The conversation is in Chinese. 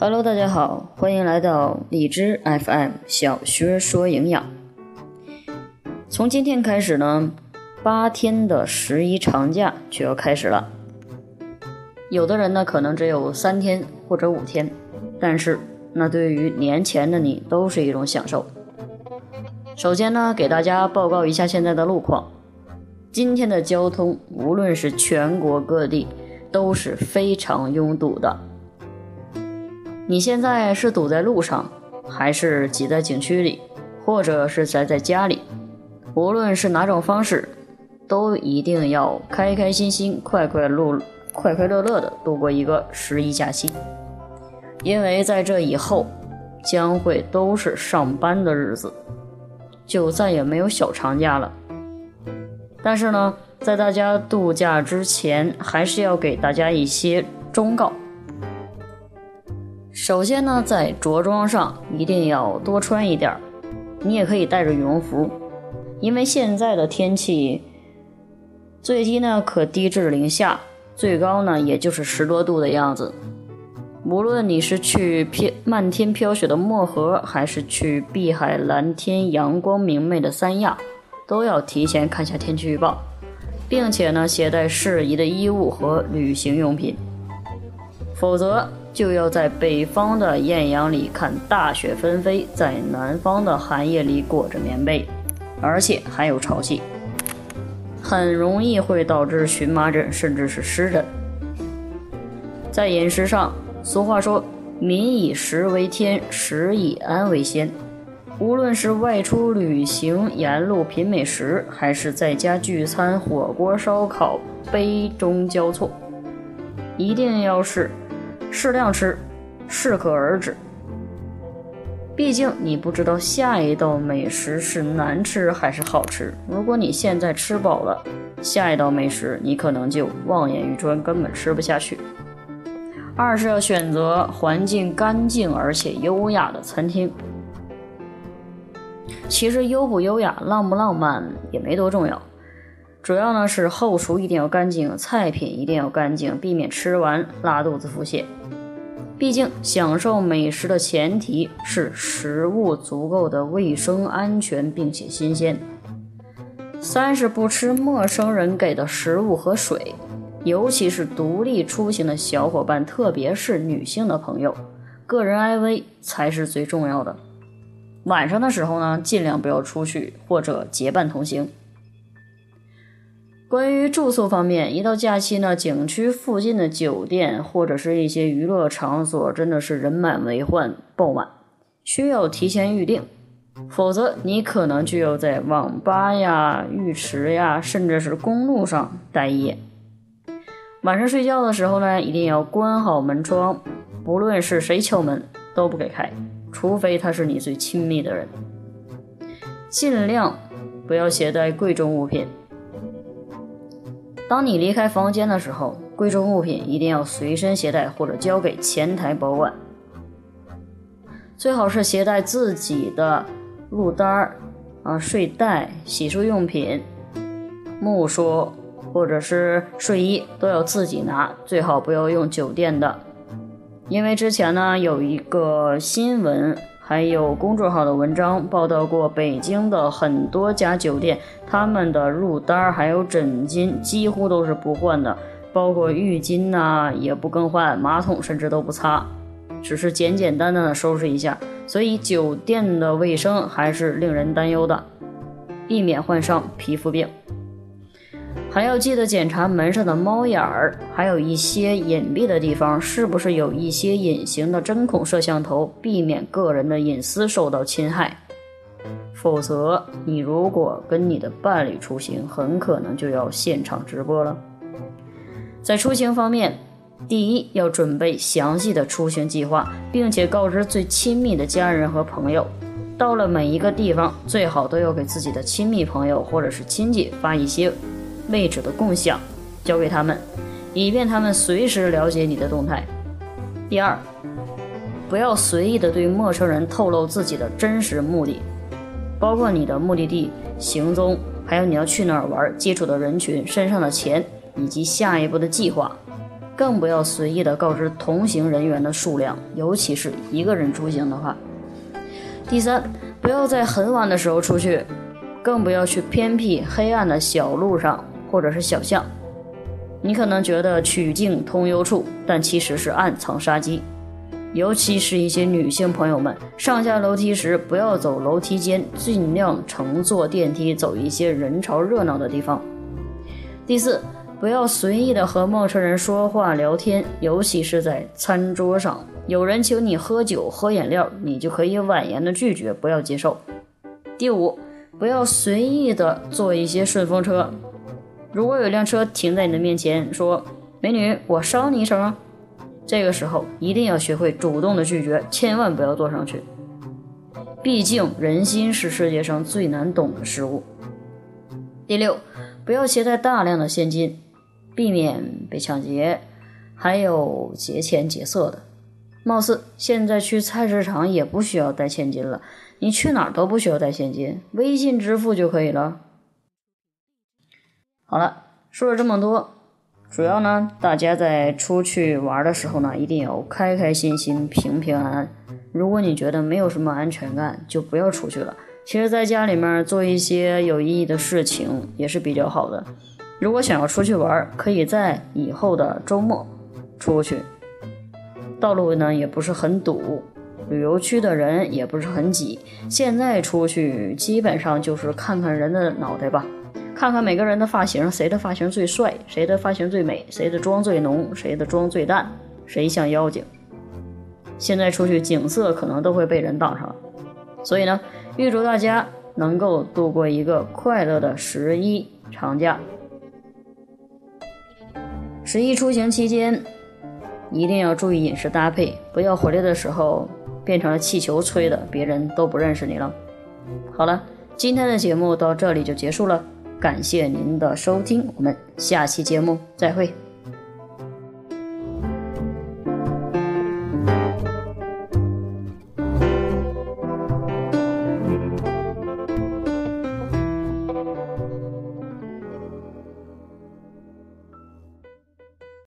Hello，大家好，欢迎来到荔枝 FM 小学说营养。从今天开始呢，八天的十一长假就要开始了。有的人呢，可能只有三天或者五天，但是那对于年前的你都是一种享受。首先呢，给大家报告一下现在的路况。今天的交通，无论是全国各地，都是非常拥堵的。你现在是堵在路上，还是挤在景区里，或者是宅在家里？无论是哪种方式，都一定要开开心心、快快乐、快快乐乐的度过一个十一假期。因为在这以后，将会都是上班的日子。就再也没有小长假了。但是呢，在大家度假之前，还是要给大家一些忠告。首先呢，在着装上一定要多穿一点儿，你也可以带着羽绒服，因为现在的天气最低呢可低至零下，最高呢也就是十多度的样子。无论你是去飘漫天飘雪的漠河，还是去碧海蓝天、阳光明媚的三亚，都要提前看下天气预报，并且呢携带适宜的衣物和旅行用品。否则就要在北方的艳阳里看大雪纷飞，在南方的寒夜里裹着棉被，而且还有潮气，很容易会导致荨麻疹甚至是湿疹。在饮食上。俗话说：“民以食为天，食以安为先。”无论是外出旅行沿路品美食，还是在家聚餐火锅烧烤杯中交错，一定要是适量吃，适可而止。毕竟你不知道下一道美食是难吃还是好吃。如果你现在吃饱了，下一道美食你可能就望眼欲穿，根本吃不下去。二是要选择环境干净而且优雅的餐厅。其实优不优雅、浪不浪漫也没多重要，主要呢是后厨一定要干净，菜品一定要干净，避免吃完拉肚子腹泻。毕竟享受美食的前提是食物足够的卫生安全并且新鲜。三是不吃陌生人给的食物和水。尤其是独立出行的小伙伴，特别是女性的朋友，个人安危才是最重要的。晚上的时候呢，尽量不要出去或者结伴同行。关于住宿方面，一到假期呢，景区附近的酒店或者是一些娱乐场所，真的是人满为患、爆满，需要提前预定，否则你可能就要在网吧呀、浴池呀，甚至是公路上待一夜。晚上睡觉的时候呢，一定要关好门窗，不论是谁敲门都不给开，除非他是你最亲密的人。尽量不要携带贵重物品。当你离开房间的时候，贵重物品一定要随身携带或者交给前台保管。最好是携带自己的褥单儿、啊睡袋、洗漱用品、木梳。或者是睡衣都要自己拿，最好不要用酒店的，因为之前呢有一个新闻，还有公众号的文章报道过，北京的很多家酒店，他们的褥单还有枕巾几乎都是不换的，包括浴巾呐也不更换，马桶甚至都不擦，只是简简单单的收拾一下，所以酒店的卫生还是令人担忧的，避免患上皮肤病。还要记得检查门上的猫眼儿，还有一些隐蔽的地方是不是有一些隐形的针孔摄像头，避免个人的隐私受到侵害。否则，你如果跟你的伴侣出行，很可能就要现场直播了。在出行方面，第一要准备详细的出行计划，并且告知最亲密的家人和朋友。到了每一个地方，最好都要给自己的亲密朋友或者是亲戚发一些。位置的共享交给他们，以便他们随时了解你的动态。第二，不要随意的对陌生人透露自己的真实目的，包括你的目的地、行踪，还有你要去哪儿玩、接触的人群、身上的钱以及下一步的计划。更不要随意的告知同行人员的数量，尤其是一个人出行的话。第三，不要在很晚的时候出去，更不要去偏僻黑暗的小路上或者是小巷。你可能觉得曲径通幽处，但其实是暗藏杀机。尤其是一些女性朋友们，上下楼梯时不要走楼梯间，尽量乘坐电梯，走一些人潮热闹的地方。第四，不要随意的和陌生人说话聊天，尤其是在餐桌上，有人请你喝酒喝饮料，你就可以婉言的拒绝，不要接受。第五，不要随意的坐一些顺风车，如果有辆车停在你的面前，说美女，我捎你一程。这个时候一定要学会主动的拒绝，千万不要坐上去。毕竟人心是世界上最难懂的事物。第六，不要携带大量的现金，避免被抢劫。还有劫钱劫色的，貌似现在去菜市场也不需要带现金了，你去哪儿都不需要带现金，微信支付就可以了。好了，说了这么多。主要呢，大家在出去玩的时候呢，一定要开开心心、平平安安。如果你觉得没有什么安全感，就不要出去了。其实，在家里面做一些有意义的事情也是比较好的。如果想要出去玩，可以在以后的周末出去，道路呢也不是很堵，旅游区的人也不是很挤。现在出去基本上就是看看人的脑袋吧。看看每个人的发型，谁的发型最帅，谁的发型最美，谁的妆最浓，谁的妆最淡，谁像妖精。现在出去景色可能都会被人挡上了，所以呢，预祝大家能够度过一个快乐的十一长假。十一出行期间，一定要注意饮食搭配，不要回来的时候变成了气球吹的，别人都不认识你了。好了，今天的节目到这里就结束了。感谢您的收听，我们下期节目再会。